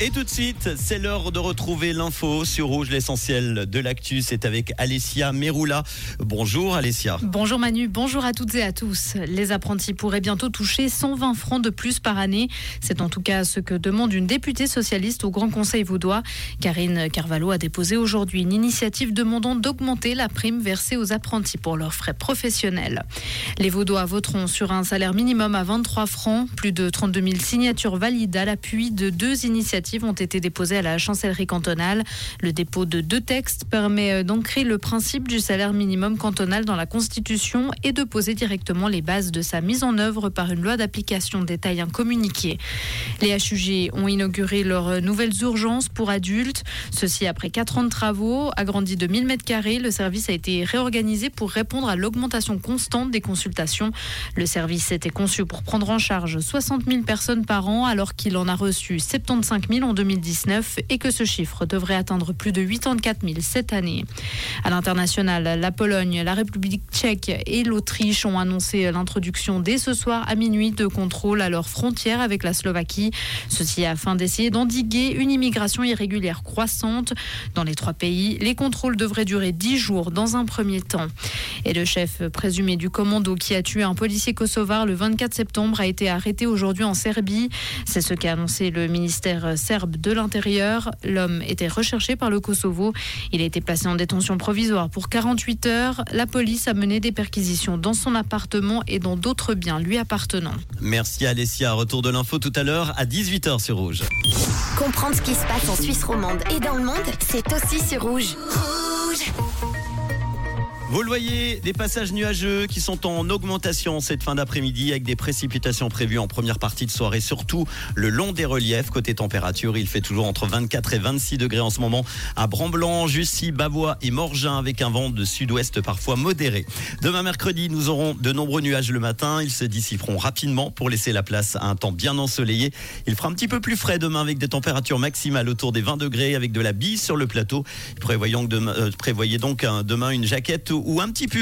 Et tout de suite, c'est l'heure de retrouver l'info sur Rouge. L'essentiel de l'actu, c'est avec Alessia Meroula. Bonjour Alessia. Bonjour Manu, bonjour à toutes et à tous. Les apprentis pourraient bientôt toucher 120 francs de plus par année. C'est en tout cas ce que demande une députée socialiste au Grand Conseil vaudois. Karine Carvalho a déposé aujourd'hui une initiative demandant d'augmenter la prime versée aux apprentis pour leurs frais professionnels. Les Vaudois voteront sur un salaire minimum à 23 francs. Plus de 32 000 signatures valides à l'appui de deux initiatives ont été déposées à la chancellerie cantonale. Le dépôt de deux textes permet euh, d'ancrer le principe du salaire minimum cantonal dans la Constitution et de poser directement les bases de sa mise en œuvre par une loi d'application détail un communiqué. Les HUG ont inauguré leurs nouvelles urgences pour adultes. Ceci après quatre ans de travaux. Agrandi de 1000 m2, le service a été réorganisé pour répondre à l'augmentation constante des consultations. Le service était conçu pour prendre en charge 60 000 personnes par an alors qu'il en a reçu 75 000 en 2019 et que ce chiffre devrait atteindre plus de 84 000 cette année. À l'international, la Pologne, la République tchèque et l'Autriche ont annoncé l'introduction dès ce soir à minuit de contrôles à leurs frontières avec la Slovaquie. Ceci afin d'essayer d'endiguer une immigration irrégulière croissante. Dans les trois pays, les contrôles devraient durer dix jours dans un premier temps. Et le chef présumé du commando qui a tué un policier kosovar le 24 septembre a été arrêté aujourd'hui en Serbie. C'est ce qu'a annoncé le ministère serbe de l'Intérieur. L'homme était recherché par le Kosovo. Il a été placé en détention provisoire pour 48 heures. La police a mené des perquisitions dans son appartement et dans d'autres biens lui appartenant. Merci Alessia. Retour de l'info tout à l'heure à 18h sur Rouge. Comprendre ce qui se passe en Suisse romande et dans le monde, c'est aussi sur Rouge. Rouge vous le voyez, des passages nuageux qui sont en augmentation cette fin d'après-midi avec des précipitations prévues en première partie de soirée, surtout le long des reliefs. Côté température, il fait toujours entre 24 et 26 degrés en ce moment à Bramblanc, Jussy, Bavois et Morgin avec un vent de sud-ouest parfois modéré. Demain mercredi, nous aurons de nombreux nuages le matin. Ils se dissiperont rapidement pour laisser la place à un temps bien ensoleillé. Il fera un petit peu plus frais demain avec des températures maximales autour des 20 degrés avec de la bise sur le plateau. Prévoyons euh, prévoyez donc demain une jaquette ou un petit peu